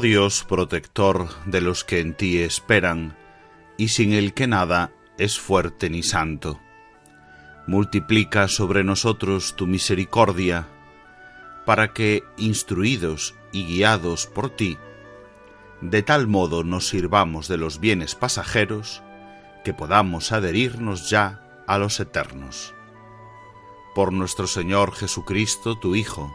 Dios protector de los que en ti esperan, y sin el que nada es fuerte ni santo. Multiplica sobre nosotros tu misericordia, para que, instruidos y guiados por ti, de tal modo nos sirvamos de los bienes pasajeros, que podamos adherirnos ya a los eternos. Por nuestro Señor Jesucristo, tu Hijo,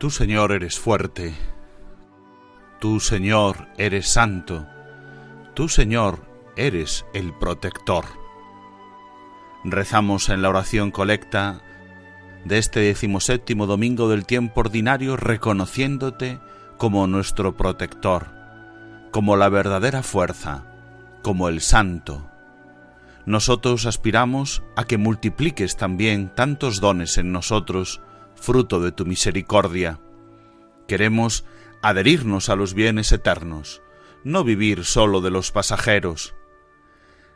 Tú, Señor, eres fuerte. Tú, Señor, eres santo. Tú, Señor, eres el protector. Rezamos en la oración colecta de este decimoséptimo domingo del tiempo ordinario reconociéndote como nuestro protector, como la verdadera fuerza, como el santo. Nosotros aspiramos a que multipliques también tantos dones en nosotros, fruto de tu misericordia. Queremos adherirnos a los bienes eternos, no vivir solo de los pasajeros.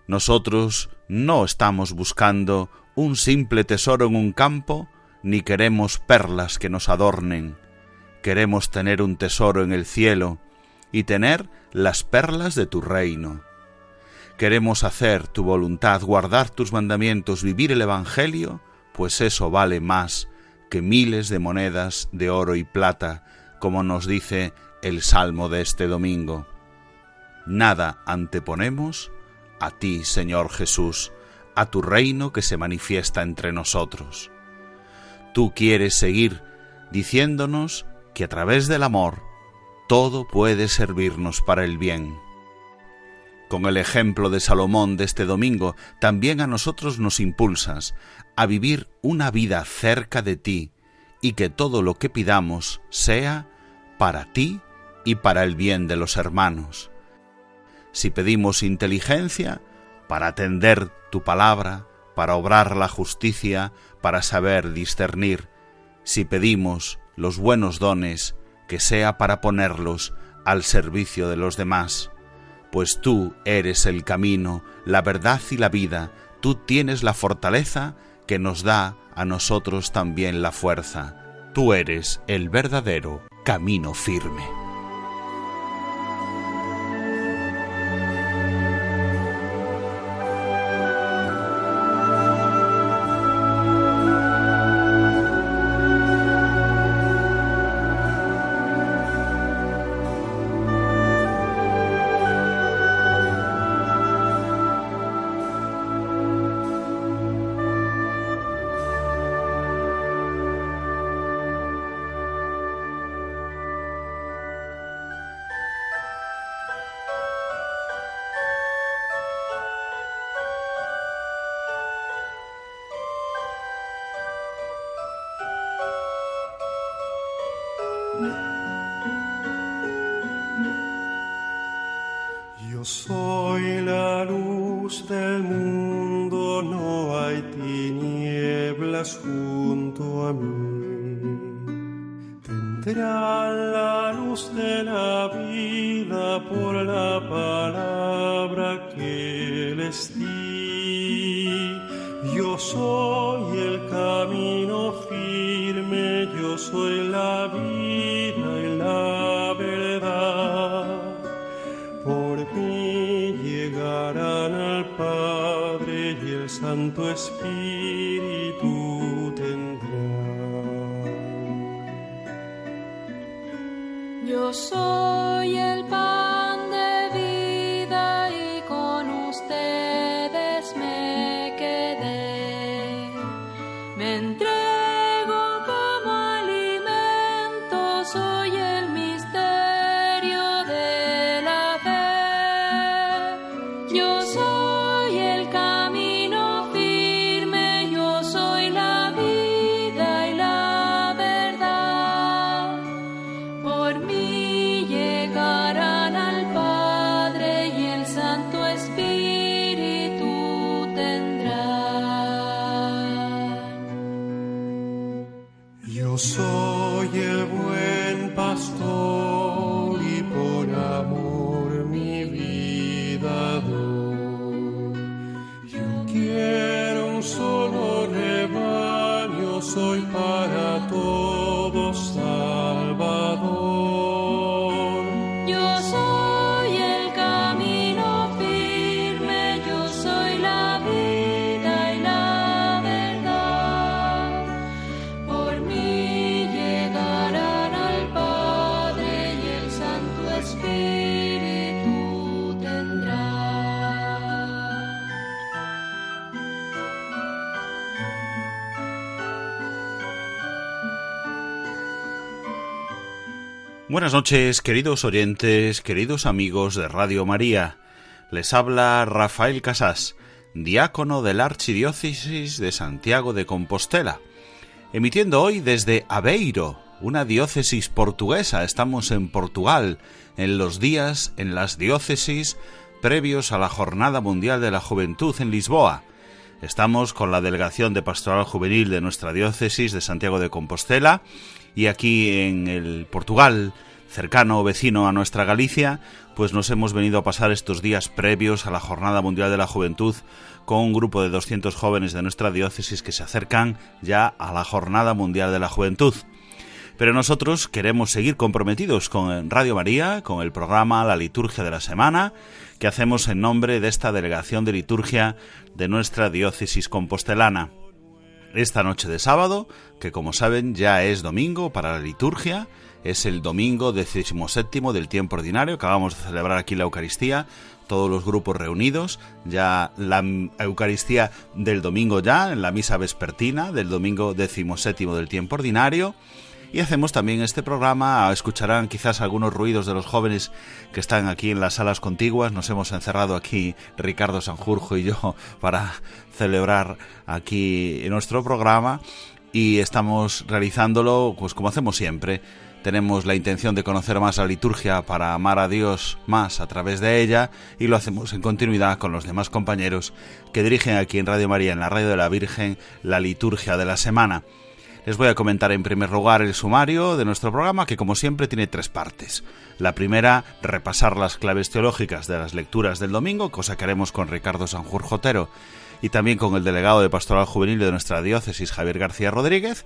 Nosotros no estamos buscando un simple tesoro en un campo, ni queremos perlas que nos adornen. Queremos tener un tesoro en el cielo y tener las perlas de tu reino. Queremos hacer tu voluntad, guardar tus mandamientos, vivir el Evangelio, pues eso vale más que miles de monedas de oro y plata, como nos dice el Salmo de este domingo. Nada anteponemos a ti, Señor Jesús, a tu reino que se manifiesta entre nosotros. Tú quieres seguir diciéndonos que a través del amor todo puede servirnos para el bien. Con el ejemplo de Salomón de este domingo, también a nosotros nos impulsas a vivir una vida cerca de ti y que todo lo que pidamos sea para ti y para el bien de los hermanos. Si pedimos inteligencia, para atender tu palabra, para obrar la justicia, para saber discernir. Si pedimos los buenos dones, que sea para ponerlos al servicio de los demás. Pues tú eres el camino, la verdad y la vida, tú tienes la fortaleza que nos da a nosotros también la fuerza. Tú eres el verdadero camino firme. Soy la luz del mundo, no hay tinieblas junto a mí. Tendrán la luz de el Santo soy para todos Buenas noches, queridos oyentes, queridos amigos de Radio María. Les habla Rafael Casás, diácono de la Archidiócesis de Santiago de Compostela, emitiendo hoy desde Aveiro, una diócesis portuguesa. Estamos en Portugal, en los días en las diócesis previos a la Jornada Mundial de la Juventud en Lisboa. Estamos con la delegación de Pastoral Juvenil de nuestra diócesis de Santiago de Compostela y aquí en el Portugal, cercano o vecino a nuestra Galicia, pues nos hemos venido a pasar estos días previos a la Jornada Mundial de la Juventud con un grupo de 200 jóvenes de nuestra diócesis que se acercan ya a la Jornada Mundial de la Juventud. Pero nosotros queremos seguir comprometidos con Radio María, con el programa La Liturgia de la Semana, que hacemos en nombre de esta delegación de liturgia de nuestra diócesis compostelana. Esta noche de sábado, que como saben ya es domingo para la liturgia, es el domingo decimoséptimo del tiempo ordinario, acabamos de celebrar aquí la Eucaristía, todos los grupos reunidos, ya la Eucaristía del domingo ya, en la misa vespertina del domingo decimoséptimo del tiempo ordinario, y hacemos también este programa. Escucharán quizás algunos ruidos de los jóvenes que están aquí en las salas contiguas. Nos hemos encerrado aquí Ricardo Sanjurjo y yo para celebrar aquí nuestro programa y estamos realizándolo pues como hacemos siempre. Tenemos la intención de conocer más la liturgia para amar a Dios más a través de ella y lo hacemos en continuidad con los demás compañeros que dirigen aquí en Radio María, en la Radio de la Virgen, la liturgia de la semana. Les voy a comentar en primer lugar el sumario de nuestro programa, que como siempre tiene tres partes. La primera, repasar las claves teológicas de las lecturas del domingo, cosa que haremos con Ricardo Sanjurjotero y también con el delegado de Pastoral Juvenil de nuestra diócesis, Javier García Rodríguez.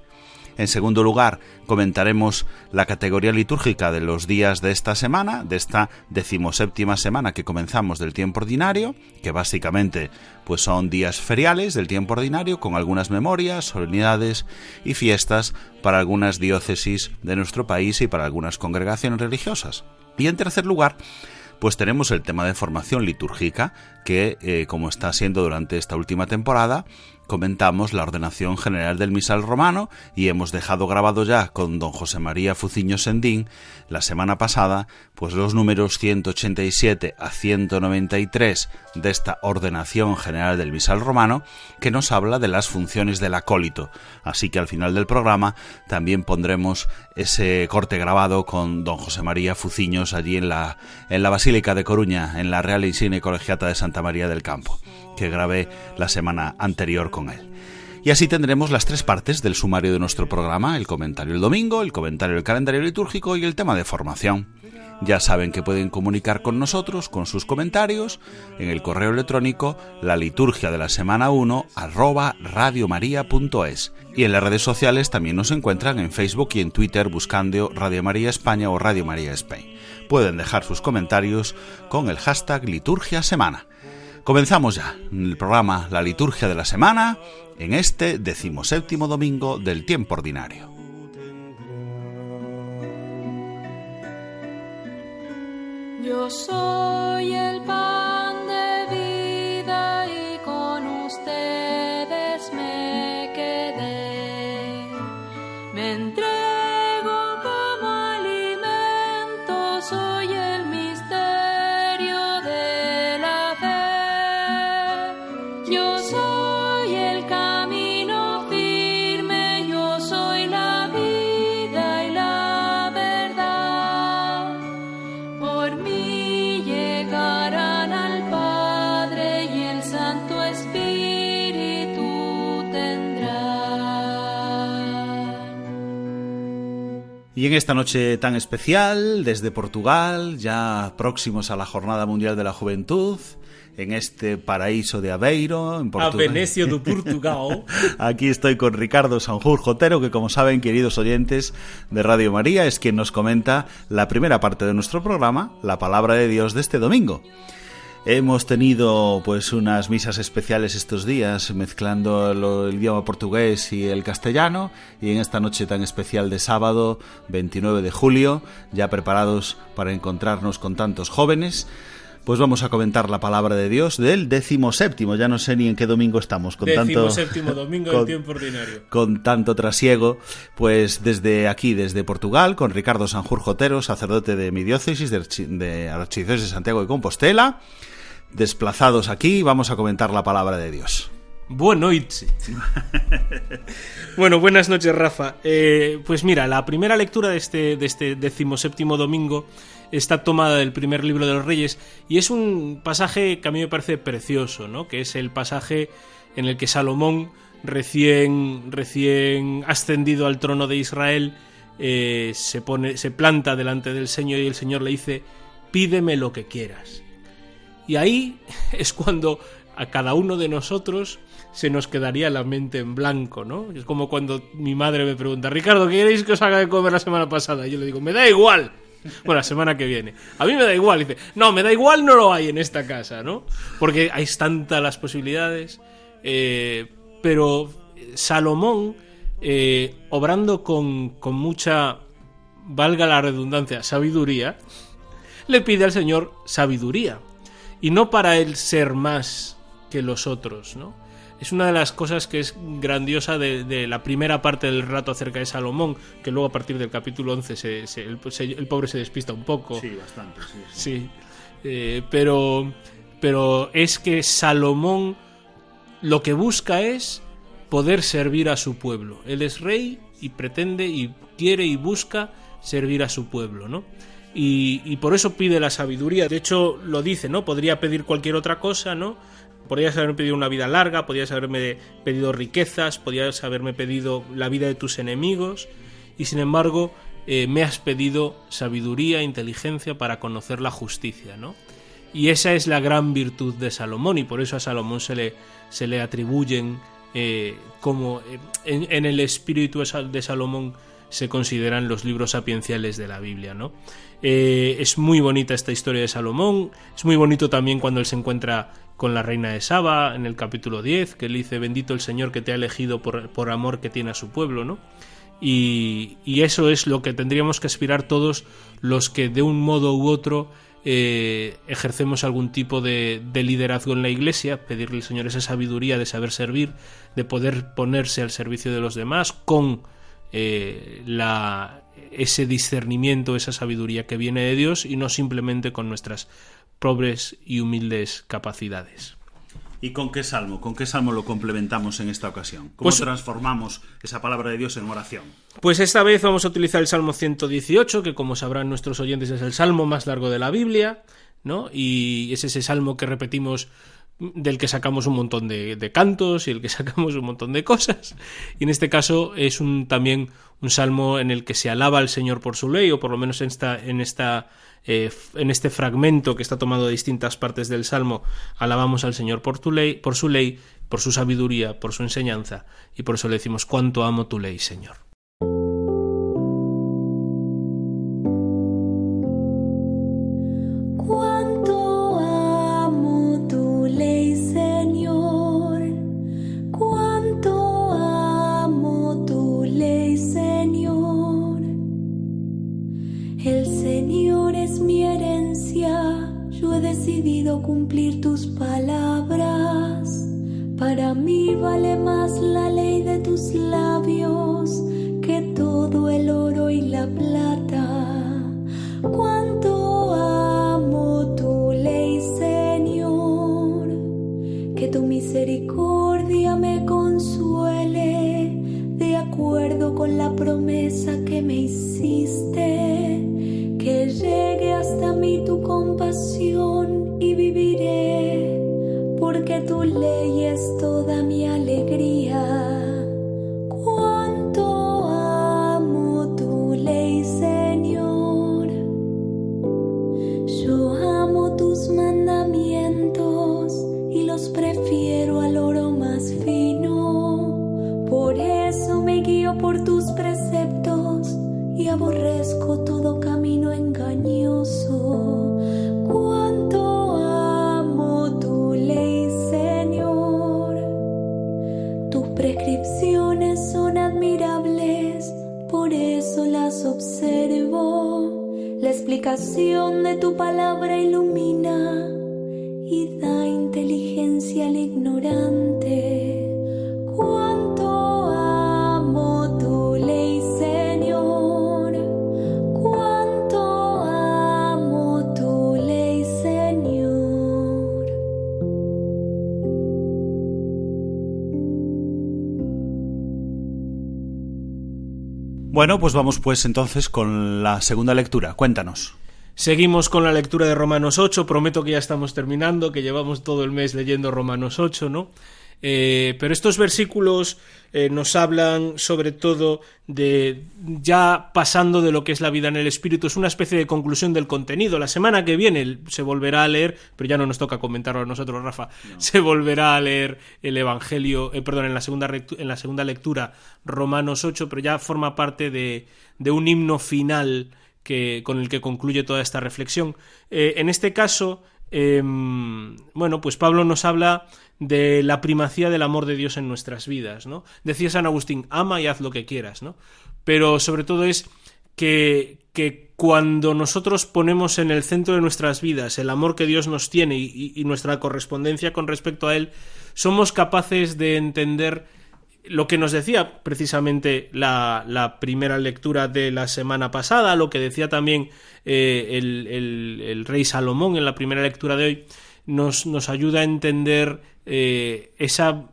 En segundo lugar, comentaremos la categoría litúrgica de los días de esta semana, de esta decimoséptima semana que comenzamos del tiempo ordinario, que básicamente pues son días feriales del tiempo ordinario con algunas memorias, solemnidades y fiestas para algunas diócesis de nuestro país y para algunas congregaciones religiosas. Y en tercer lugar, pues tenemos el tema de formación litúrgica, que eh, como está siendo durante esta última temporada, comentamos la ordenación general del misal romano y hemos dejado grabado ya con don José María Fuciño Sendín la semana pasada pues los números 187 a 193 de esta ordenación general del misal romano que nos habla de las funciones del acólito. Así que al final del programa también pondremos ese corte grabado con don José María Fuciños allí en la, en la Basílica de Coruña, en la Real Insigne Colegiata de Santa María del Campo, que grabé la semana anterior con él. Y así tendremos las tres partes del sumario de nuestro programa, el comentario el domingo, el comentario del calendario litúrgico y el tema de formación. Ya saben que pueden comunicar con nosotros con sus comentarios en el correo electrónico la liturgia de la semana 1 arroba radiomaria.es y en las redes sociales también nos encuentran en Facebook y en Twitter buscando Radio María España o Radio María Spain. Pueden dejar sus comentarios con el hashtag liturgia semana. Comenzamos ya el programa La liturgia de la semana en este decimoséptimo domingo del tiempo ordinario. Yo soy el pan Y en esta noche tan especial, desde Portugal, ya próximos a la Jornada Mundial de la Juventud, en este paraíso de Aveiro, en a Portugal. Venecia do Portugal. Aquí estoy con Ricardo Sanjur Jotero, que como saben, queridos oyentes de Radio María, es quien nos comenta la primera parte de nuestro programa, la palabra de Dios de este domingo. Hemos tenido pues unas misas especiales estos días mezclando lo- el idioma portugués y el castellano y en esta noche tan especial de sábado 29 de julio, ya preparados para encontrarnos con tantos jóvenes, pues vamos a comentar la palabra de Dios del décimo séptimo, ya no sé ni en qué domingo estamos con tanto séptimo domingo del con- tiempo ordinario. con tanto trasiego, pues desde aquí, desde Portugal, con Ricardo Sanjur Jotero, sacerdote de mi diócesis, de, Archi- de Archidiócesis de Santiago de Compostela, desplazados aquí, vamos a comentar la palabra de Dios. Buenas noches. bueno, buenas noches, Rafa. Eh, pues mira, la primera lectura de este, de este decimoséptimo domingo está tomada del primer libro de los Reyes y es un pasaje que a mí me parece precioso, ¿no? Que es el pasaje en el que Salomón, recién, recién ascendido al trono de Israel, eh, se, pone, se planta delante del Señor y el Señor le dice, pídeme lo que quieras. Y ahí es cuando a cada uno de nosotros se nos quedaría la mente en blanco, ¿no? Es como cuando mi madre me pregunta, Ricardo, ¿qué queréis que os haga de comer la semana pasada? Y yo le digo, me da igual. Bueno, la semana que viene. A mí me da igual. Dice, no, me da igual, no lo hay en esta casa, ¿no? Porque hay tantas las posibilidades. eh, pero Salomón, eh, obrando con, con mucha, valga la redundancia, sabiduría, le pide al Señor sabiduría. Y no para él ser más que los otros, ¿no? Es una de las cosas que es grandiosa de, de la primera parte del relato acerca de Salomón, que luego a partir del capítulo 11 se- se- el, se- el pobre se despista un poco. bastante, Sí. Eh, pero, pero es que Salomón lo que busca es poder servir a su pueblo. Él es rey y pretende y quiere y busca servir a su pueblo, ¿no? Y, y por eso pide la sabiduría. De hecho, lo dice, ¿no? Podría pedir cualquier otra cosa, ¿no? Podrías haberme pedido una vida larga, podrías haberme pedido riquezas, podrías haberme pedido la vida de tus enemigos, y sin embargo eh, me has pedido sabiduría, inteligencia para conocer la justicia, ¿no? Y esa es la gran virtud de Salomón, y por eso a Salomón se le, se le atribuyen eh, como eh, en, el espíritu de Sal- de Salomón se consideran los libros sapienciales de la Biblia, ¿no? Es muy bonita esta historia de Salomón, es muy bonito también cuando él se encuentra con la reina de Saba en el capítulo 10, que le dice, bendito el Señor que te ha elegido por, por amor que tiene a su pueblo, ¿no? Y, y eso es lo que tendríamos que aspirar todos los que de un modo u otro eh, ejercemos algún tipo de, de liderazgo en la iglesia, pedirle al Señor esa sabiduría de saber servir, de poder ponerse al servicio de los demás con eh, la, ese discernimiento, esa sabiduría que viene de Dios y no simplemente con nuestras pobres y humildes capacidades. ¿Y con qué salmo? ¿Con qué salmo lo complementamos en esta ocasión? ¿Cómo Pues- transformamos esa palabra de Dios en oración? Pues esta vez vamos a utilizar el Salmo 118, que como sabrán nuestros oyentes es el salmo más largo de la Biblia, ¿no? Y es ese salmo que repetimos del que sacamos un montón de, cantos y el que sacamos un montón de cosas. Y en este caso es un, también un salmo en el que se alaba al Señor por su ley, o por lo menos en esta, en esta eh, en este fragmento que está tomado de distintas partes del salmo, alabamos al Señor por tu ley, por su ley, por su sabiduría, por su enseñanza, y por eso le decimos cuánto amo tu ley, Señor. Por eso las observo. La explicación de tu palabra ilumina y da inteligencia al ignorante. Bueno, pues vamos pues entonces con la segunda lectura. Cuéntanos. Seguimos con la lectura de Romanos 8. Prometo que ya estamos terminando, que llevamos todo el mes leyendo Romanos 8, ¿no? Eh, pero estos versículos eh, nos hablan sobre todo de ya pasando de lo que es la vida en el espíritu, es una especie de conclusión del contenido. La semana que viene se volverá a leer, pero ya no nos toca comentarlo a nosotros, Rafa, se volverá a leer el Evangelio, eh, perdón, en la, segunda en la segunda lectura Romanos 8, pero ya forma parte de, de un himno final que, con el que concluye toda esta reflexión. Eh, en este caso, eh, bueno, pues Pablo nos habla de la primacía del amor de Dios en nuestras vidas, ¿no? Decía San Agustín, ama y haz lo que quieras, ¿no? Pero sobre todo es que, que cuando nosotros ponemos en el centro de nuestras vidas el amor que Dios nos tiene y, nuestra correspondencia con respecto a Él, somos capaces de entender lo que nos decía precisamente la, la, primera lectura de la semana pasada, lo que decía también eh, el, el, rey Salomón en la primera lectura de hoy, nos, nos ayuda a entender eh, esa.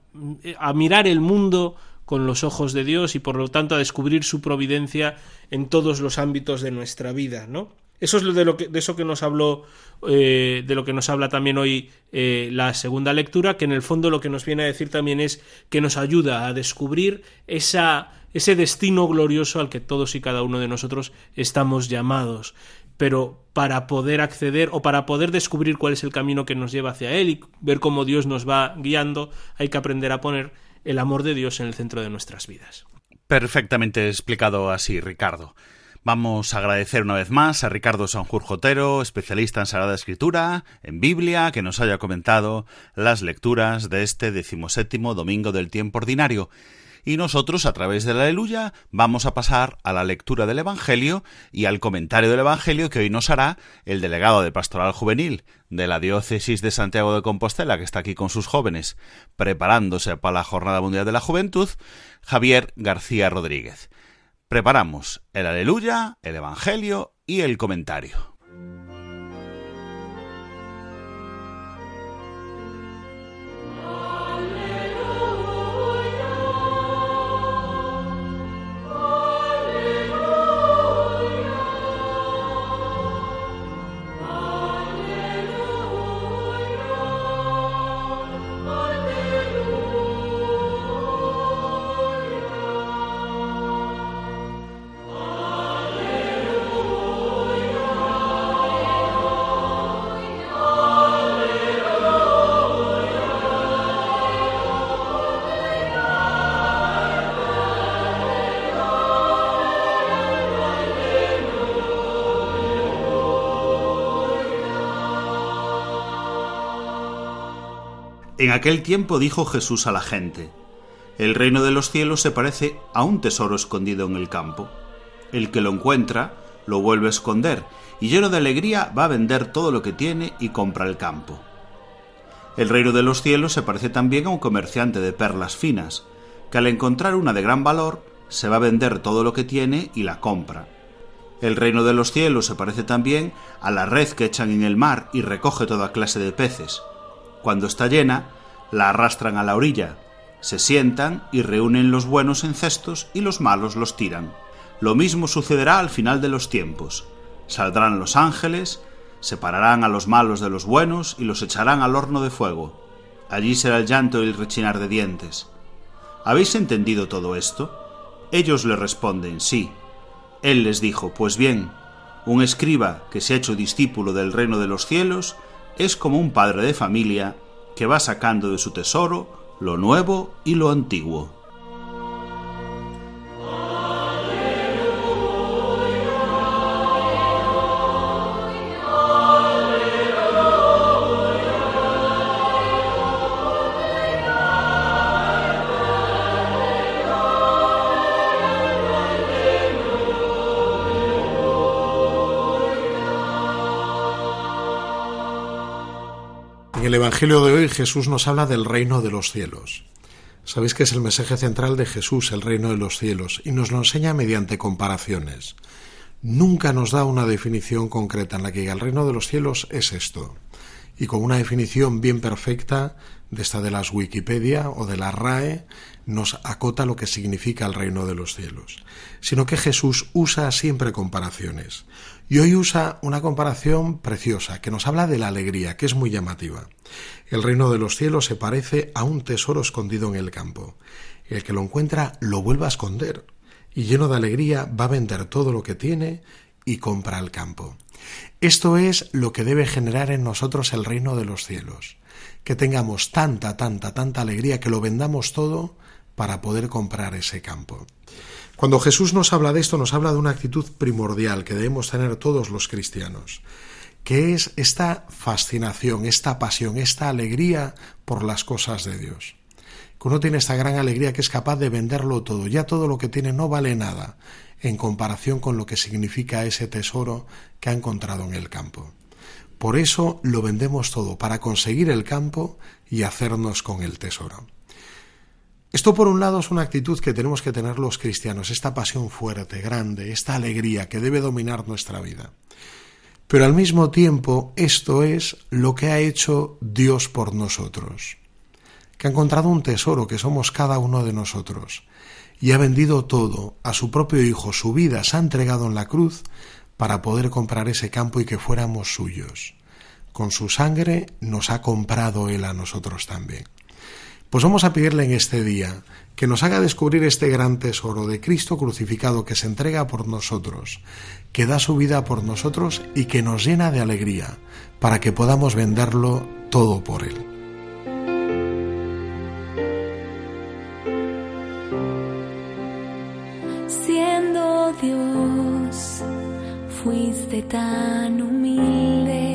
a mirar el mundo con los ojos de Dios y por lo tanto a descubrir su providencia en todos los ámbitos de nuestra vida, ¿no? Eso es de, lo que, de eso que nos habló, eh, de lo que nos habla también hoy eh, la segunda lectura, que en el fondo lo que nos viene a decir también es que nos ayuda a descubrir esa, ese destino glorioso al que todos y cada uno de nosotros estamos llamados. Pero para poder acceder o para poder descubrir cuál es el camino que nos lleva hacia él y ver cómo Dios nos va guiando, hay que aprender a poner el amor de Dios en el centro de nuestras vidas. Perfectamente explicado así, Ricardo. Vamos a agradecer una vez más a Ricardo Sanjur Jotero, especialista en Sagrada Escritura, en Biblia, que nos haya comentado las lecturas de este decimoséptimo domingo del tiempo ordinario. Y nosotros, a través de la Aleluya, vamos a pasar a la lectura del Evangelio y al comentario del Evangelio que hoy nos hará el delegado de Pastoral Juvenil de la Diócesis de Santiago de Compostela, que está aquí con sus jóvenes, preparándose para la Jornada Mundial de la Juventud, Javier García Rodríguez preparamos el aleluya, el evangelio y el comentario. En aquel tiempo dijo Jesús a la gente, El reino de los cielos se parece a un tesoro escondido en el campo. El que lo encuentra lo vuelve a esconder y lleno de alegría va a vender todo lo que tiene y compra el campo. El reino de los cielos se parece también a un comerciante de perlas finas, que al encontrar una de gran valor se va a vender todo lo que tiene y la compra. El reino de los cielos se parece también a la red que echan en el mar y recoge toda clase de peces. Cuando está llena, la arrastran a la orilla, se sientan y reúnen los buenos en cestos y los malos los tiran. Lo mismo sucederá al final de los tiempos. Saldrán los ángeles, separarán a los malos de los buenos y los echarán al horno de fuego. Allí será el llanto y el rechinar de dientes. ¿Habéis entendido todo esto? Ellos le responden, sí. Él les dijo, pues bien, un escriba que se ha hecho discípulo del reino de los cielos es como un padre de familia que va sacando de su tesoro lo nuevo y lo antiguo. Evangelio de hoy Jesús nos habla del reino de los cielos. Sabéis que es el mensaje central de Jesús, el reino de los cielos, y nos lo enseña mediante comparaciones. Nunca nos da una definición concreta en la que diga el reino de los cielos es esto. Y con una definición bien perfecta de esta de las Wikipedia o de la RAE nos acota lo que significa el reino de los cielos, sino que Jesús usa siempre comparaciones. Y hoy usa una comparación preciosa que nos habla de la alegría, que es muy llamativa. El reino de los cielos se parece a un tesoro escondido en el campo. El que lo encuentra lo vuelve a esconder y lleno de alegría va a vender todo lo que tiene y compra el campo. Esto es lo que debe generar en nosotros el reino de los cielos, que tengamos tanta, tanta, tanta alegría que lo vendamos todo para poder comprar ese campo. Cuando Jesús nos habla de esto, nos habla de una actitud primordial que debemos tener todos los cristianos, que es esta fascinación, esta pasión, esta alegría por las cosas de Dios. Que uno tiene esta gran alegría que es capaz de venderlo todo, ya todo lo que tiene no vale nada en comparación con lo que significa ese tesoro que ha encontrado en el campo. Por eso lo vendemos todo, para conseguir el campo y hacernos con el tesoro. Esto por un lado es una actitud que tenemos que tener los cristianos, esta pasión fuerte, grande, esta alegría que debe dominar nuestra vida. Pero al mismo tiempo esto es lo que ha hecho Dios por nosotros, que ha encontrado un tesoro que somos cada uno de nosotros, y ha vendido todo a su propio Hijo, su vida se ha entregado en la cruz para poder comprar ese campo y que fuéramos suyos. Con su sangre nos ha comprado Él a nosotros también. Pues vamos a pedirle en este día que nos haga descubrir este gran tesoro de Cristo crucificado que se entrega por nosotros, que da su vida por nosotros y que nos llena de alegría para que podamos venderlo todo por Él. Siendo Dios, fuiste tan humilde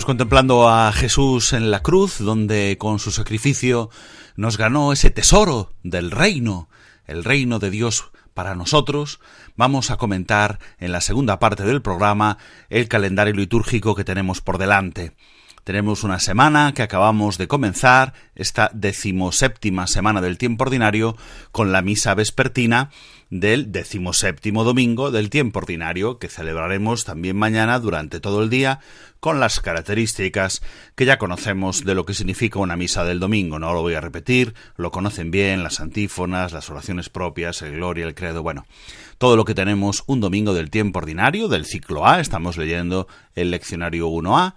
pues contemplando a Jesús en la cruz, donde con su sacrificio nos ganó ese tesoro del reino, el reino de Dios para nosotros, vamos a comentar en la segunda parte del programa el calendario litúrgico que tenemos por delante. Tenemos una semana que acabamos de comenzar, esta decimoséptima semana del tiempo ordinario, con la misa vespertina del decimoséptimo domingo del tiempo ordinario, que celebraremos también mañana durante todo el día, con las características que ya conocemos de lo que significa una misa del domingo. No lo voy a repetir, lo conocen bien, las antífonas, las oraciones propias, el gloria, el credo, bueno, todo lo que tenemos un domingo del tiempo ordinario, del ciclo A, estamos leyendo el leccionario 1A,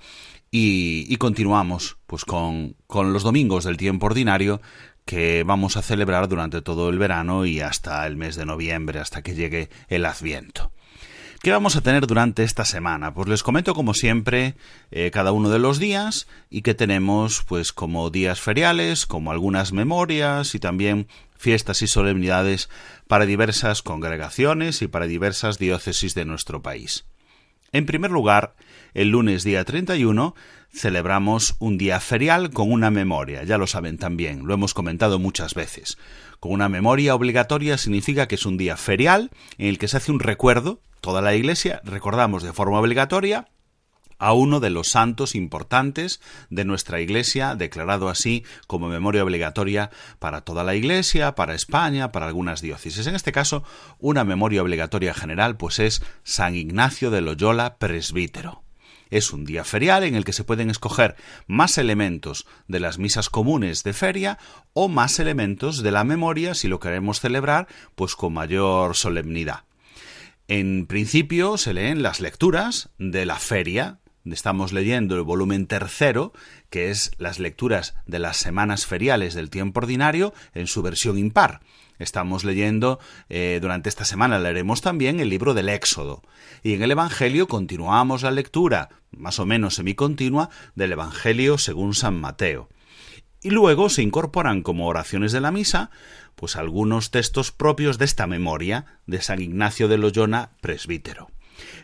y, continuamos pues con, con los domingos del tiempo ordinario que vamos a celebrar durante todo el verano y hasta el mes de noviembre, hasta que llegue el Adviento. ¿Qué vamos a tener durante esta semana? Pues les comento como siempre eh, cada uno de los días y que tenemos pues como días feriales, como algunas memorias y también fiestas y solemnidades para diversas congregaciones y para diversas diócesis de nuestro país. En primer lugar, el lunes día 31 celebramos un día ferial con una memoria, ya lo saben también, lo hemos comentado muchas veces. Con una memoria obligatoria significa que es un día ferial en el que se hace un recuerdo, toda la Iglesia recordamos de forma obligatoria a uno de los santos importantes de nuestra Iglesia, declarado así como memoria obligatoria para toda la Iglesia, para España, para algunas diócesis. En este caso, una memoria obligatoria general, pues es San Ignacio de Loyola, presbítero. Es un día ferial en el que se pueden escoger más elementos de las misas comunes de feria o más elementos de la memoria si lo queremos celebrar pues con mayor solemnidad. En principio se leen las lecturas de la feria, estamos leyendo el volumen tercero, que es las lecturas de las semanas feriales del tiempo ordinario en su versión impar. Estamos leyendo, eh, durante esta semana leeremos también el libro del Éxodo. Y en el Evangelio continuamos la lectura, más o menos semicontinua, del Evangelio según San Mateo. Y luego se incorporan como oraciones de la misa, pues algunos textos propios de esta memoria de San Ignacio de Loyola, presbítero.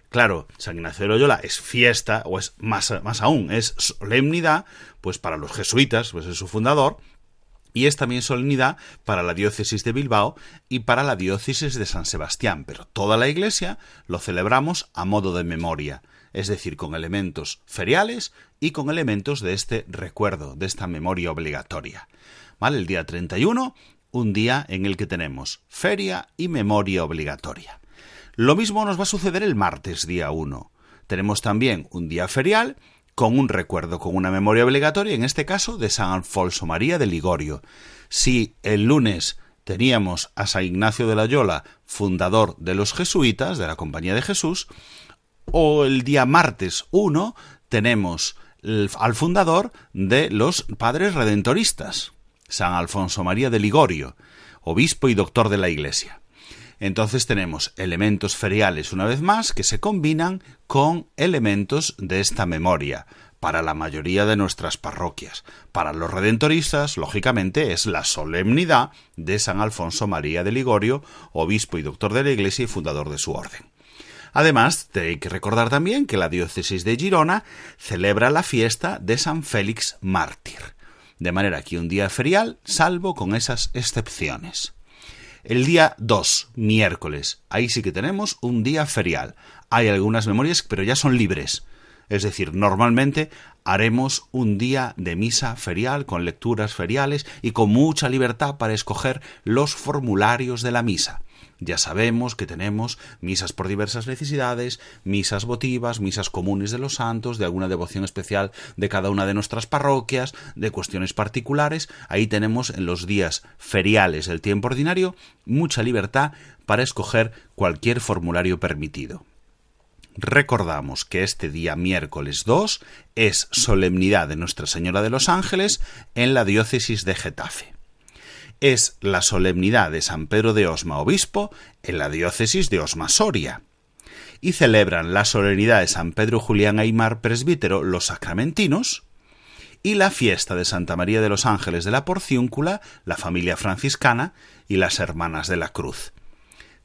Claro, San Ignacio de Loyola es fiesta, o es más, más aún, es solemnidad, pues para los jesuitas, pues es su fundador, y es también solemnidad para la diócesis de Bilbao y para la diócesis de San Sebastián, pero toda la Iglesia lo celebramos a modo de memoria, es decir, con elementos feriales y con elementos de este recuerdo, de esta memoria obligatoria. ¿Vale? El día 31, un día en el que tenemos feria y memoria obligatoria. Lo mismo nos va a suceder el martes, día 1. Tenemos también un día ferial con un recuerdo, con una memoria obligatoria, en este caso de San Alfonso María de Ligorio. Si el lunes teníamos a San Ignacio de Loyola, fundador de los jesuitas, de la Compañía de Jesús, o el día martes 1 tenemos al fundador de los padres redentoristas, San Alfonso María de Ligorio, obispo y doctor de la Iglesia. Entonces tenemos elementos feriales una vez más que se combinan con elementos de esta memoria para la mayoría de nuestras parroquias. Para los redentoristas, lógicamente, es la solemnidad de San Alfonso María de Ligorio, obispo y doctor de la Iglesia y fundador de su orden. Además, hay que recordar también que la diócesis de Girona celebra la fiesta de San Félix Mártir. De manera que un día ferial, salvo con esas excepciones. El día 2, miércoles, ahí sí que tenemos un día ferial. Hay algunas memorias, pero ya son libres. Es decir, normalmente haremos un día de misa ferial con lecturas feriales y con mucha libertad para escoger los formularios de la misa. Ya sabemos que tenemos misas por diversas necesidades, misas votivas, misas comunes de los santos, de alguna devoción especial de cada una de nuestras parroquias, de cuestiones particulares. Ahí tenemos en los días feriales del tiempo ordinario mucha libertad para escoger cualquier formulario permitido. Recordamos que este día miércoles 2 es solemnidad de Nuestra Señora de los Ángeles en la diócesis de Getafe es la solemnidad de San Pedro de Osma, obispo, en la diócesis de Osma Soria. Y celebran la solemnidad de San Pedro Julián Aymar, presbítero, los sacramentinos, y la fiesta de Santa María de los Ángeles de la Porciúncula, la familia franciscana y las Hermanas de la Cruz.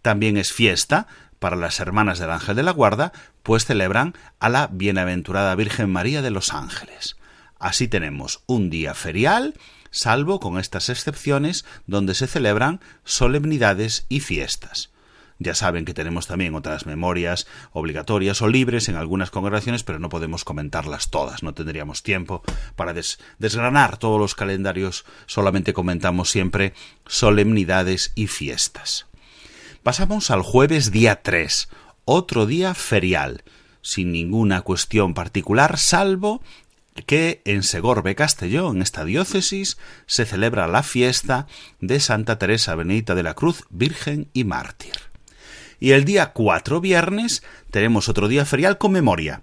También es fiesta para las hermanas del Ángel de la Guarda, pues celebran a la Bienaventurada Virgen María de los Ángeles. Así tenemos un día ferial, salvo con estas excepciones donde se celebran solemnidades y fiestas. Ya saben que tenemos también otras memorias obligatorias o libres en algunas congregaciones, pero no podemos comentarlas todas, no tendríamos tiempo para desgranar todos los calendarios, solamente comentamos siempre solemnidades y fiestas. Pasamos al jueves día 3, otro día ferial, sin ninguna cuestión particular, salvo que en Segorbe Castelló, en esta diócesis, se celebra la fiesta de Santa Teresa Benedita de la Cruz, Virgen y Mártir. Y el día 4, viernes, tenemos otro día ferial con memoria.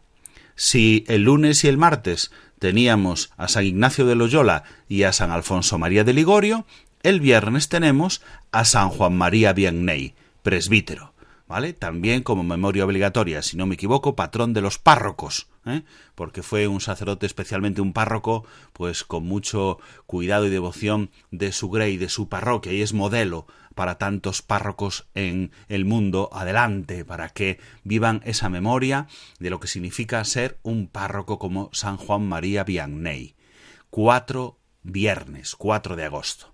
Si el lunes y el martes teníamos a San Ignacio de Loyola y a San Alfonso María de Ligorio, el viernes tenemos a San Juan María Vianney, presbítero. También como memoria obligatoria, si no me equivoco, patrón de los párrocos, ¿eh? porque fue un sacerdote, especialmente un párroco, pues con mucho cuidado y devoción de su grey, de su parroquia, y es modelo para tantos párrocos en el mundo adelante, para que vivan esa memoria de lo que significa ser un párroco como San Juan María Vianney. Cuatro viernes, 4 de agosto.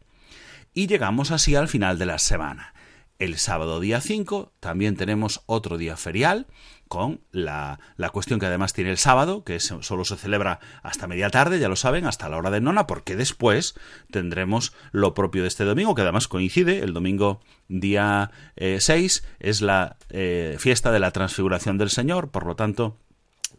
Y llegamos así al final de la semana. El sábado día 5 también tenemos otro día ferial, con la, la, cuestión que además tiene el sábado, que solo se celebra hasta media tarde, ya lo saben, hasta la hora de nona, porque después tendremos lo propio de este domingo, que además coincide, el domingo día 6 eh, es la eh, fiesta de la transfiguración del Señor, por lo tanto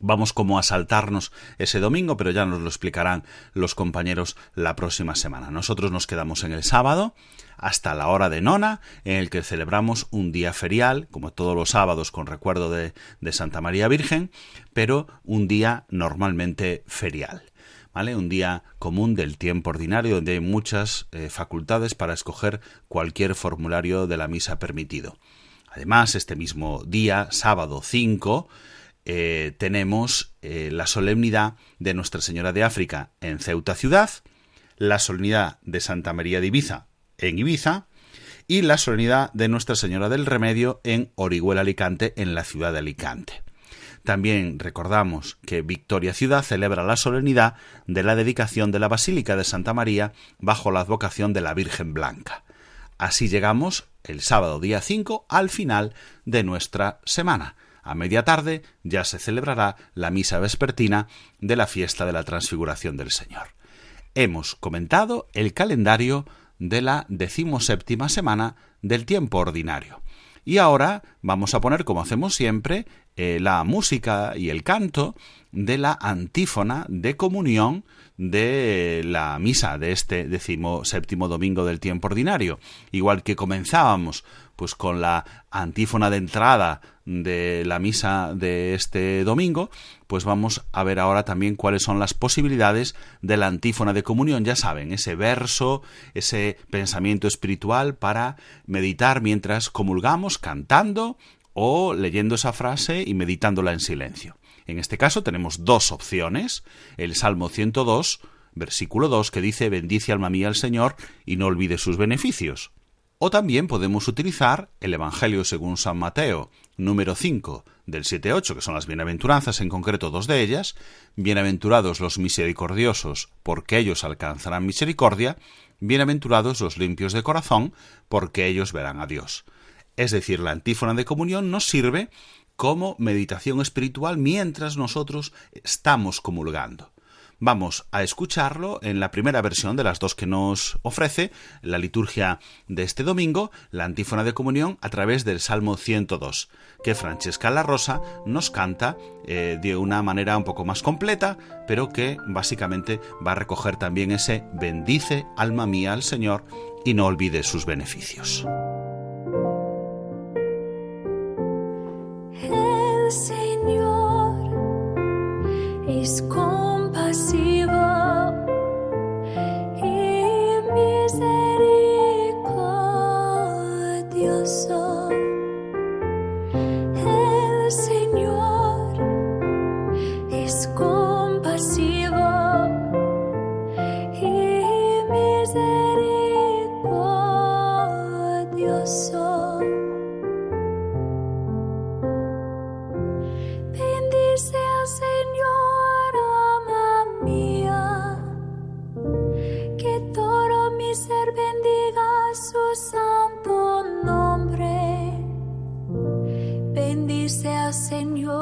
Vamos como a saltarnos ese domingo, pero ya nos lo explicarán los compañeros la próxima semana. Nosotros nos quedamos en el sábado hasta la hora de nona, en el que celebramos un día ferial, como todos los sábados con recuerdo de, Santa María Virgen, pero un día normalmente ferial. ¿Vale? Un día común del tiempo ordinario donde hay muchas eh, facultades para escoger cualquier formulario de la misa permitido. Además, este mismo día, sábado 5, eh, tenemos eh, la solemnidad de Nuestra Señora de África en Ceuta ciudad, la solemnidad de Santa María de Ibiza en Ibiza y la solemnidad de Nuestra Señora del Remedio en Orihuela Alicante en la ciudad de Alicante. También recordamos que Victoria Ciudad celebra la solemnidad de la dedicación de la Basílica de Santa María bajo la advocación de la Virgen Blanca. Así llegamos el sábado día 5 al final de nuestra semana. A media tarde ya se celebrará la misa vespertina de la fiesta de la transfiguración del Señor. Hemos comentado el calendario de la decimoséptima semana del tiempo ordinario. Y ahora vamos a poner, como hacemos siempre, eh, la música y el canto de la antífona de comunión de la misa de este decimoséptimo domingo del tiempo ordinario. Igual que comenzábamos pues con la antífona de entrada de la misa de este domingo, pues vamos a ver ahora también cuáles son las posibilidades de la antífona de comunión, ya saben, ese verso, ese pensamiento espiritual para meditar mientras comulgamos cantando o leyendo esa frase y meditándola en silencio. En este caso tenemos dos opciones, el Salmo 102, versículo 2, que dice Bendice alma mía al Señor y no olvide sus beneficios. O también podemos utilizar el Evangelio según San Mateo, número 5, del 7-8, que son las bienaventuranzas, en concreto dos de ellas, Bienaventurados los misericordiosos, porque ellos alcanzarán misericordia, Bienaventurados los limpios de corazón, porque ellos verán a Dios. Es decir, la antífona de comunión nos sirve como meditación espiritual mientras nosotros estamos comulgando. Vamos a escucharlo en la primera versión de las dos que nos ofrece la liturgia de este domingo, la antífona de comunión, a través del Salmo 102, que Francesca La Rosa nos canta eh, de una manera un poco más completa, pero que básicamente va a recoger también ese bendice alma mía al Señor y no olvide sus beneficios. El Señor es así. Señor.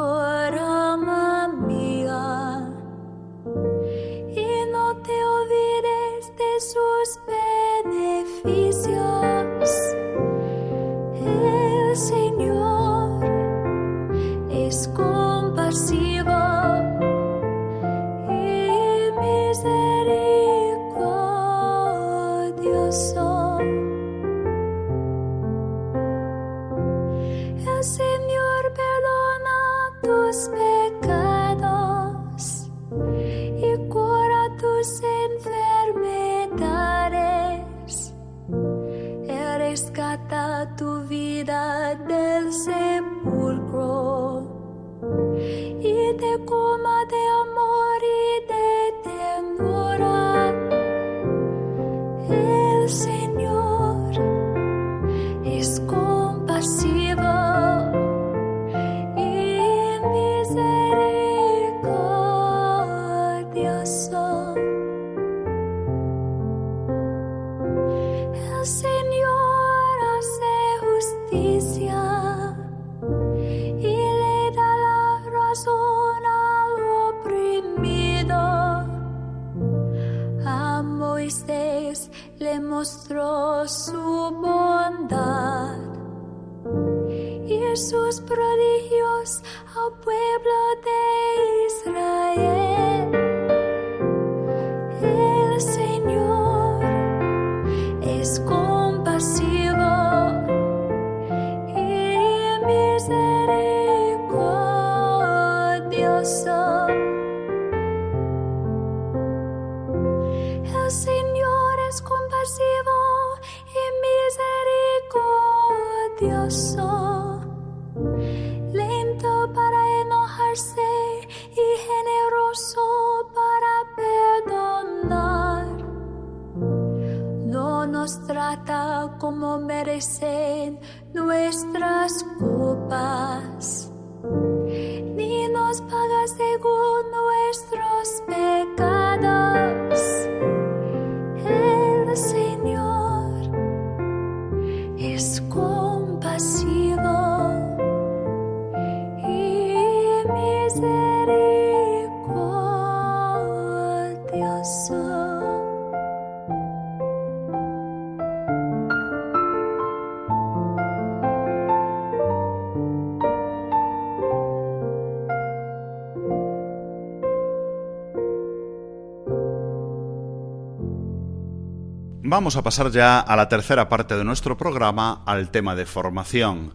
Vamos a pasar ya a la tercera parte de nuestro programa, al tema de formación.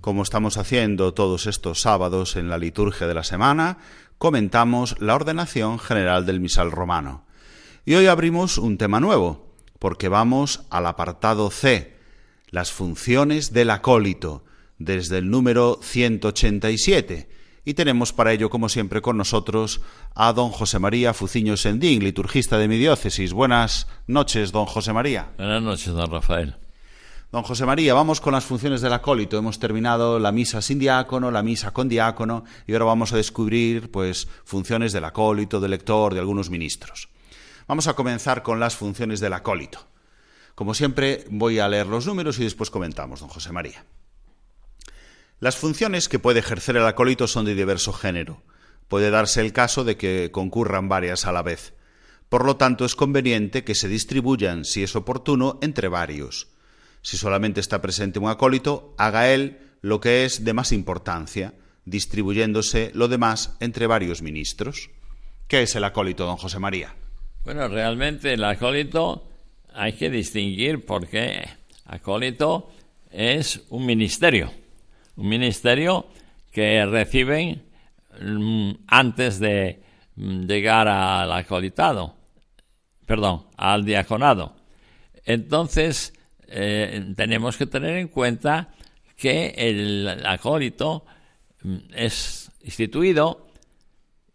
Como estamos haciendo todos estos sábados en la liturgia de la semana, comentamos la ordenación general del misal romano. Y hoy abrimos un tema nuevo, porque vamos al apartado C, las funciones del acólito, desde el número 187. Y tenemos para ello, como siempre, con nosotros a don José María Fuciño Sendín, liturgista de mi diócesis. Buenas noches, don José María. Buenas noches, don Rafael. Don José María, vamos con las funciones del acólito. Hemos terminado la misa sin diácono, la misa con diácono, y ahora vamos a descubrir, pues, funciones del acólito, del lector, de algunos ministros. Vamos a comenzar con las funciones del acólito. Como siempre, voy a leer los números y después comentamos, don José María. Las funciones que puede ejercer el acólito son de diverso género. Puede darse el caso de que concurran varias a la vez. Por lo tanto, es conveniente que se distribuyan, si es oportuno, entre varios. Si solamente está presente un acólito, haga él lo que es de más importancia, distribuyéndose lo demás entre varios ministros. ¿Qué es el acólito, don José María? Bueno, realmente el acólito hay que distinguir porque acólito es un ministerio, un ministerio que reciben mm, antes de mm, llegar al acolitado, perdón, al diaconado. Entonces, eh, tenemos que tener en cuenta que el acólito mm, es instituido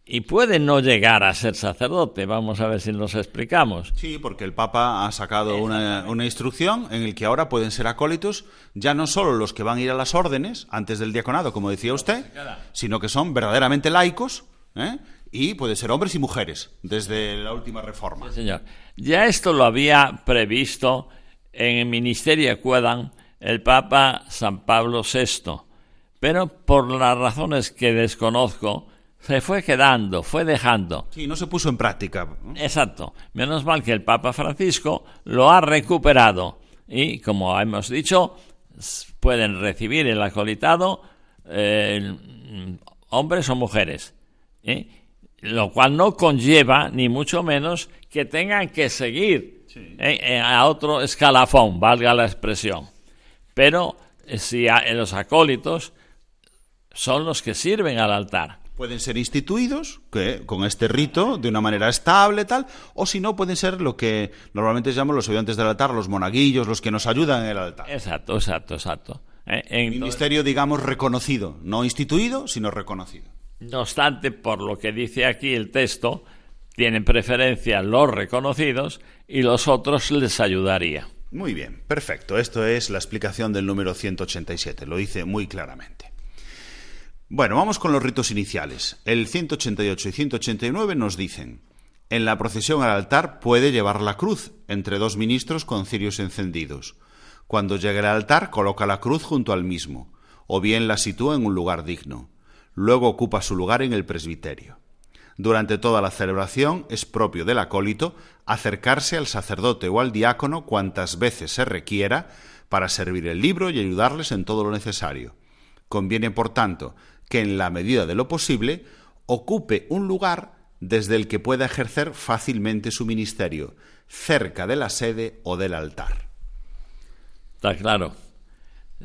y puede no llegar a ser sacerdote. Vamos a ver si nos explicamos. Sí, porque el Papa ha sacado una, una instrucción en el que ahora pueden ser acólitos ya no solo los que van a ir a las órdenes antes del diaconado, como decía usted, sino que son verdaderamente laicos ¿eh? y pueden ser hombres y mujeres desde la última reforma. Señor, ya esto lo había previsto en el Ministerio Quedan el Papa San Pablo VI, pero por las razones que desconozco, se fue quedando, fue dejando. Sí, no se puso en práctica. Exacto. Menos mal que el Papa Francisco lo ha recuperado. Y, como hemos dicho, pueden recibir el acolitado eh, hombres o mujeres. ¿eh? Lo cual no conlleva, ni mucho menos, que tengan que seguir ¿eh? Eh, a otro escalafón, valga la expresión. Pero si a- los acólitos son los que sirven al altar. Pueden ser instituidos que, con este rito de una manera estable, tal, o si no, pueden ser lo que normalmente llamamos los ayudantes del altar, los monaguillos, los que nos ayudan en el altar. Exacto, exacto, exacto. Eh, entonces- Ministerio, digamos, reconocido, no instituido, sino reconocido. No obstante, por lo que dice aquí el texto, tienen preferencia los reconocidos y los otros les ayudaría. Muy bien, perfecto. Esto es la explicación del número 187, lo dice muy claramente. Bueno, vamos con los ritos iniciales. El 188 y 189 nos dicen, en la procesión al altar puede llevar la cruz entre dos ministros con cirios encendidos. Cuando llegue al altar, coloca la cruz junto al mismo, o bien la sitúa en un lugar digno. Luego ocupa su lugar en el presbiterio. Durante toda la celebración es propio del acólito acercarse al sacerdote o al diácono cuantas veces se requiera para servir el libro y ayudarles en todo lo necesario. Conviene, por tanto, que en la medida de lo posible ocupe un lugar desde el que pueda ejercer fácilmente su ministerio, cerca de la sede o del altar. Está claro.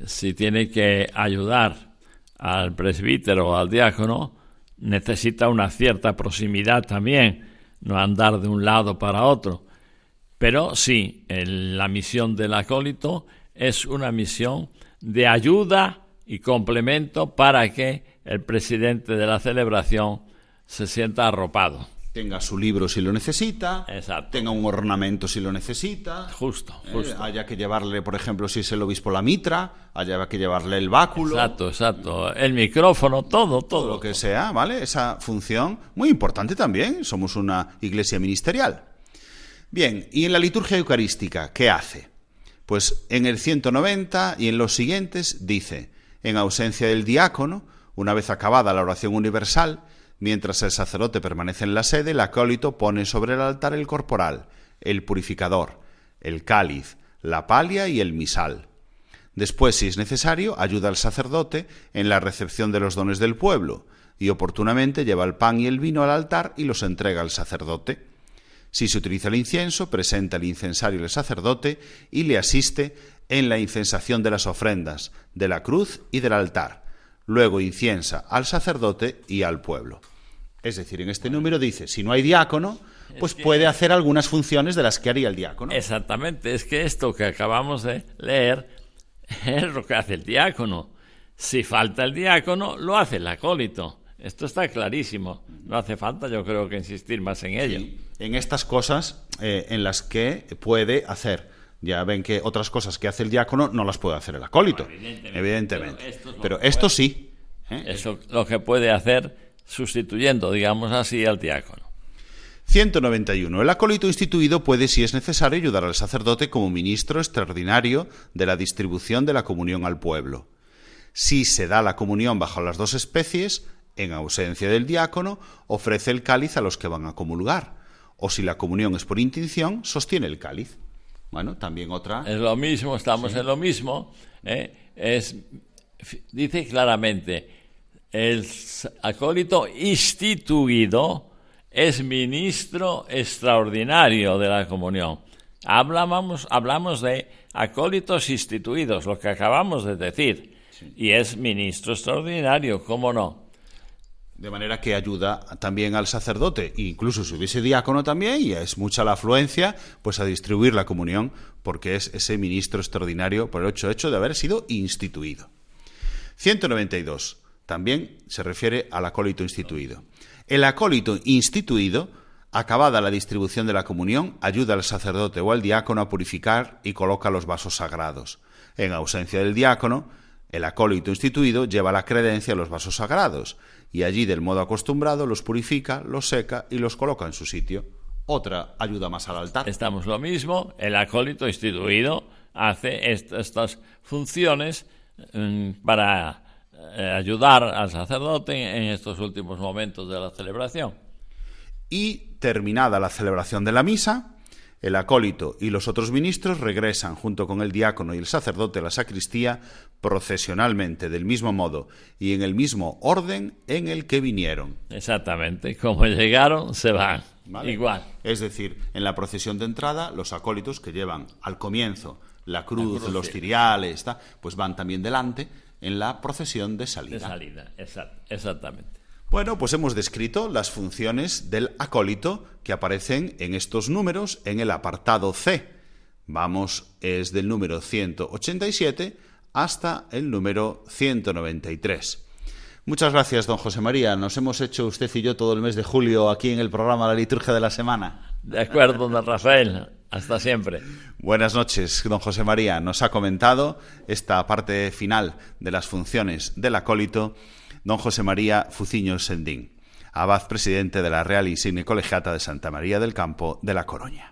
Si tiene que ayudar al presbítero o al diácono, necesita una cierta proximidad también, no andar de un lado para otro. Pero sí, la misión del acólito es una misión de ayuda y complemento para que el presidente de la celebración se sienta arropado. Tenga su libro si lo necesita, Exacto. tenga un ornamento si lo necesita, Justo, Eh, justo. haya que llevarle, por ejemplo, si es el obispo la mitra, haya que llevarle el báculo, Exacto, exacto. El micrófono, todo, todo. todo lo que sea, ¿vale? Esa función muy importante también. Somos una iglesia ministerial. Bien, y en la liturgia eucarística, ¿qué hace? Pues en el 190 y en los siguientes dice, en ausencia del diácono, una vez acabada la oración universal, mientras el sacerdote permanece en la sede, el acólito pone sobre el altar el corporal, el purificador, el cáliz, la palia y el misal. Después, si es necesario, ayuda al sacerdote en la recepción de los dones del pueblo, y oportunamente lleva el pan y el vino al altar y los entrega al sacerdote. Si se utiliza el incienso, presenta el incensario al sacerdote y le asiste en la incensación de las ofrendas, de la cruz y del altar. Luego inciensa al sacerdote y al pueblo. Es decir, en este número dice, si no hay diácono, pues puede hacer algunas funciones de las que haría el diácono. Exactamente, es que esto que acabamos de leer es lo que hace el diácono. Si falta el diácono, lo hace el acólito. Esto está clarísimo. No hace falta, yo creo que insistir más en ello. en estas cosas eh, en las que puede hacer. Ya ven que otras cosas que hace el diácono no las puede hacer el acólito. evidentemente. evidentemente. Pero esto Pero puede. sí. ¿eh? Eso lo que puede hacer sustituyendo, digamos así, al diácono. 191. El acólito instituido puede, si es necesario, ayudar al sacerdote como ministro extraordinario de la distribución de la comunión al pueblo. Si se da la comunión bajo las dos especies, en ausencia del diácono, ofrece el cáliz a los que van a comulgar. O si la comunión es por intinción, sostiene el cáliz. Bueno, también otra. Es lo mismo, estamos en lo mismo. ¿eh? Es, dice claramente, el acólito instituido es ministro extraordinario de la comunión. Hablamos, hablamos de acólitos instituidos, lo que acabamos de decir. Y es ministro extraordinario, ¿cómo no? De manera que ayuda también al sacerdote, incluso si hubiese diácono también, y es mucha la afluencia, pues a distribuir la comunión, porque es ese ministro extraordinario por el hecho, hecho de haber sido instituido. 192. También se refiere al acólito instituido. El acólito instituido, acabada la distribución de la comunión, ayuda al sacerdote o al diácono a purificar y coloca los vasos sagrados. En ausencia del diácono, el acólito instituido lleva la credencia a los vasos sagrados y allí del modo acostumbrado los purifica, los seca y los coloca en su sitio. Otra ayuda más al altar. Estamos lo mismo, el acólito instituido hace est- estas funciones mm, para eh, ayudar al sacerdote en estos últimos momentos de la celebración. Y terminada la celebración de la misa, el acólito y los otros ministros regresan junto con el diácono y el sacerdote a la sacristía procesionalmente del mismo modo y en el mismo orden en el que vinieron. Exactamente, como llegaron, se van. ¿vale? Igual. Es decir, en la procesión de entrada, los acólitos que llevan al comienzo la cruz, cruz, los sí. ciriales, pues van también delante en la procesión de salida. De salida, exact- exactamente. Bueno, pues hemos descrito las funciones del acólito que aparecen en estos números en el apartado C. Vamos, es del número 187 hasta el número 193. Muchas gracias, don José María. Nos hemos hecho usted y yo todo el mes de julio aquí en el programa La Liturgia de la Semana. De acuerdo, don Rafael. Hasta siempre. Buenas noches, don José María. Nos ha comentado esta parte final de las funciones del acólito don José María Fuciño Sendín, abad presidente de la Real Insigne Colegiata de Santa María del Campo de la Coroña.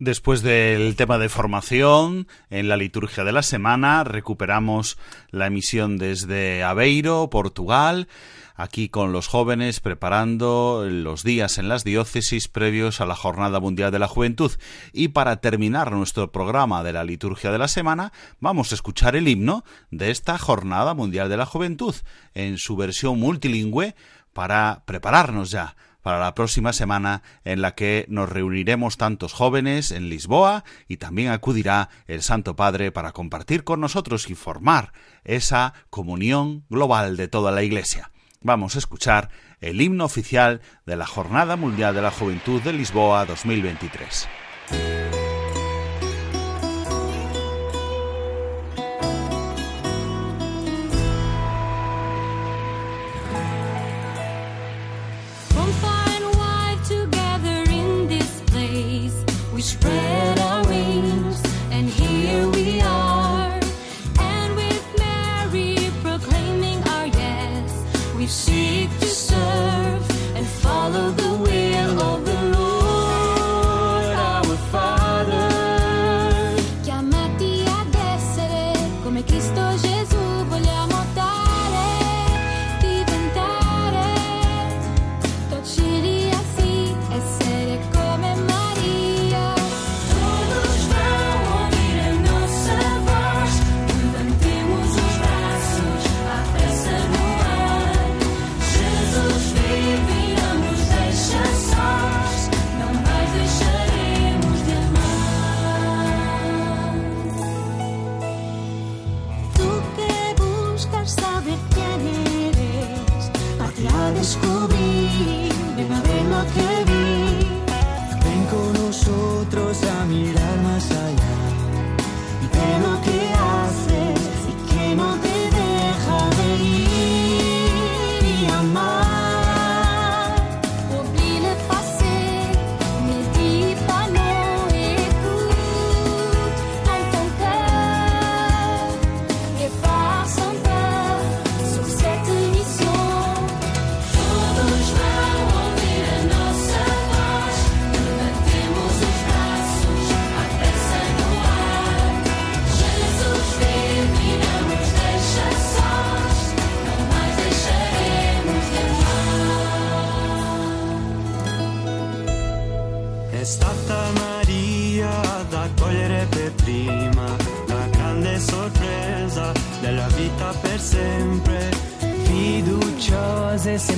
Después del tema de formación, en la liturgia de la semana recuperamos la emisión desde Aveiro, Portugal, aquí con los jóvenes preparando los días en las diócesis previos a la Jornada Mundial de la Juventud. Y para terminar nuestro programa de la liturgia de la semana, vamos a escuchar el himno de esta Jornada Mundial de la Juventud en su versión multilingüe para prepararnos ya para la próxima semana en la que nos reuniremos tantos jóvenes en Lisboa y también acudirá el Santo Padre para compartir con nosotros y formar esa comunión global de toda la Iglesia. Vamos a escuchar el himno oficial de la Jornada Mundial de la Juventud de Lisboa 2023.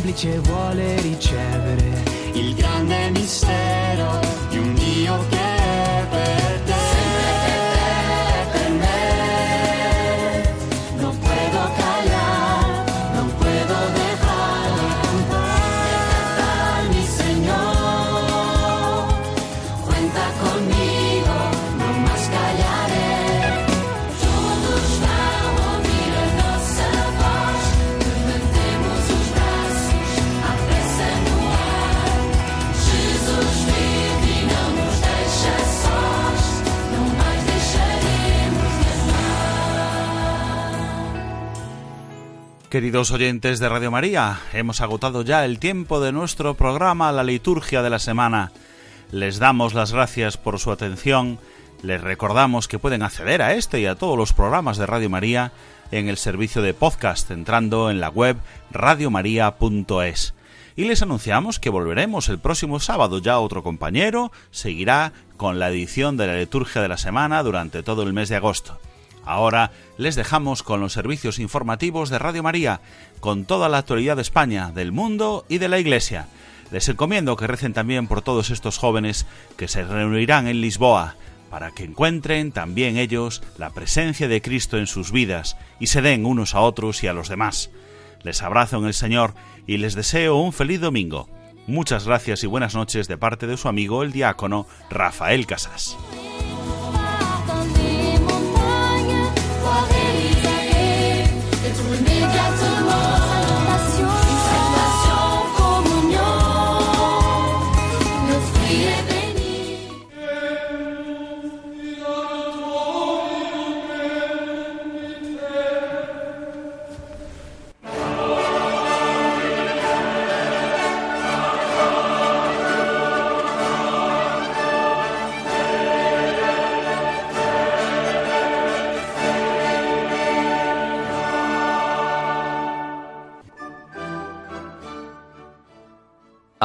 Semplice vuole ricevere il grande mistero Queridos oyentes de Radio María, hemos agotado ya el tiempo de nuestro programa La Liturgia de la Semana. Les damos las gracias por su atención. Les recordamos que pueden acceder a este y a todos los programas de Radio María en el servicio de podcast entrando en la web radiomaria.es. Y les anunciamos que volveremos el próximo sábado. Ya otro compañero seguirá con la edición de la liturgia de la semana durante todo el mes de agosto. Ahora les dejamos con los servicios informativos de Radio María, con toda la actualidad de España, del mundo y de la Iglesia. Les encomiendo que recen también por todos estos jóvenes que se reunirán en Lisboa, para que encuentren también ellos la presencia de Cristo en sus vidas y se den unos a otros y a los demás. Les abrazo en el Señor y les deseo un feliz domingo. Muchas gracias y buenas noches de parte de su amigo el diácono Rafael Casas.